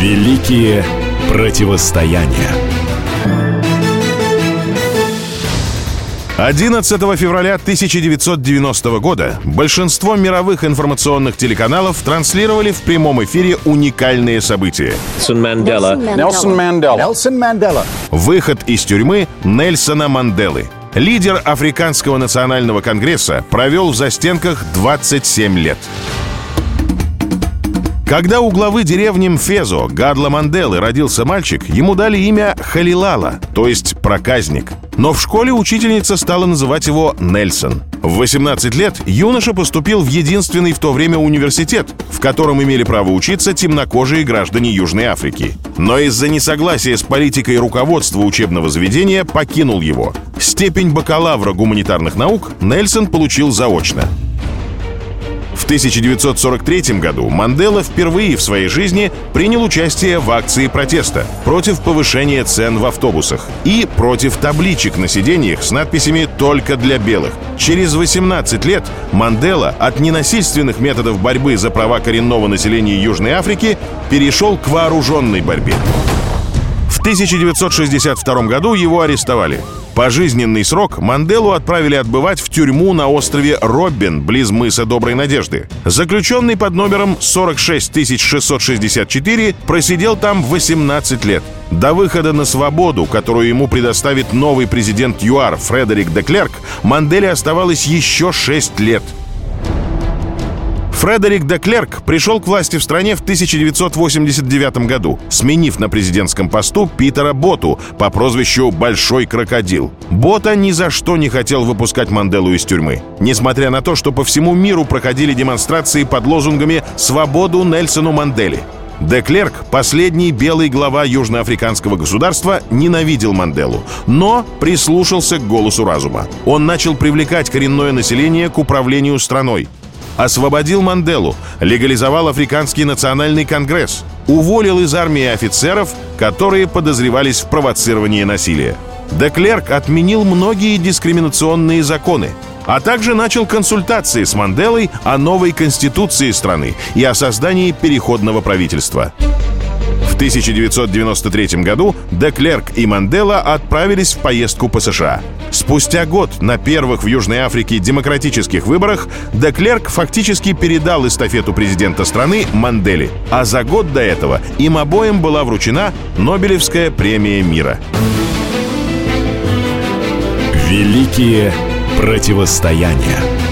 Великие противостояния. 11 февраля 1990 года большинство мировых информационных телеканалов транслировали в прямом эфире уникальные события. Nelson Mandela. Nelson Mandela. Выход из тюрьмы Нельсона Манделы. Лидер Африканского национального конгресса провел в застенках 27 лет. Когда у главы деревни Мфезо Гадла Манделы родился мальчик, ему дали имя Халилала, то есть проказник. Но в школе учительница стала называть его Нельсон. В 18 лет юноша поступил в единственный в то время университет, в котором имели право учиться темнокожие граждане Южной Африки. Но из-за несогласия с политикой руководства учебного заведения покинул его. Степень бакалавра гуманитарных наук Нельсон получил заочно. В 1943 году Мандела впервые в своей жизни принял участие в акции протеста против повышения цен в автобусах и против табличек на сиденьях с надписями «Только для белых». Через 18 лет Мандела от ненасильственных методов борьбы за права коренного населения Южной Африки перешел к вооруженной борьбе. В 1962 году его арестовали. Пожизненный срок Манделу отправили отбывать в тюрьму на острове Роббин, близ мыса Доброй Надежды. Заключенный под номером 46664 просидел там 18 лет. До выхода на свободу, которую ему предоставит новый президент ЮАР Фредерик Деклерк, Манделе оставалось еще 6 лет – Фредерик де Клерк пришел к власти в стране в 1989 году, сменив на президентском посту Питера Боту по прозвищу «Большой крокодил». Бота ни за что не хотел выпускать Манделу из тюрьмы. Несмотря на то, что по всему миру проходили демонстрации под лозунгами «Свободу Нельсону Мандели». Деклерк, последний белый глава южноафриканского государства, ненавидел Манделу, но прислушался к голосу разума. Он начал привлекать коренное население к управлению страной освободил Манделу, легализовал Африканский национальный конгресс, уволил из армии офицеров, которые подозревались в провоцировании насилия. Деклерк отменил многие дискриминационные законы, а также начал консультации с Манделой о новой конституции страны и о создании переходного правительства. 1993 году Деклерк и Мандела отправились в поездку по США. Спустя год на первых в Южной Африке демократических выборах Деклерк фактически передал эстафету президента страны Мандели, а за год до этого им обоим была вручена Нобелевская премия мира. Великие противостояния.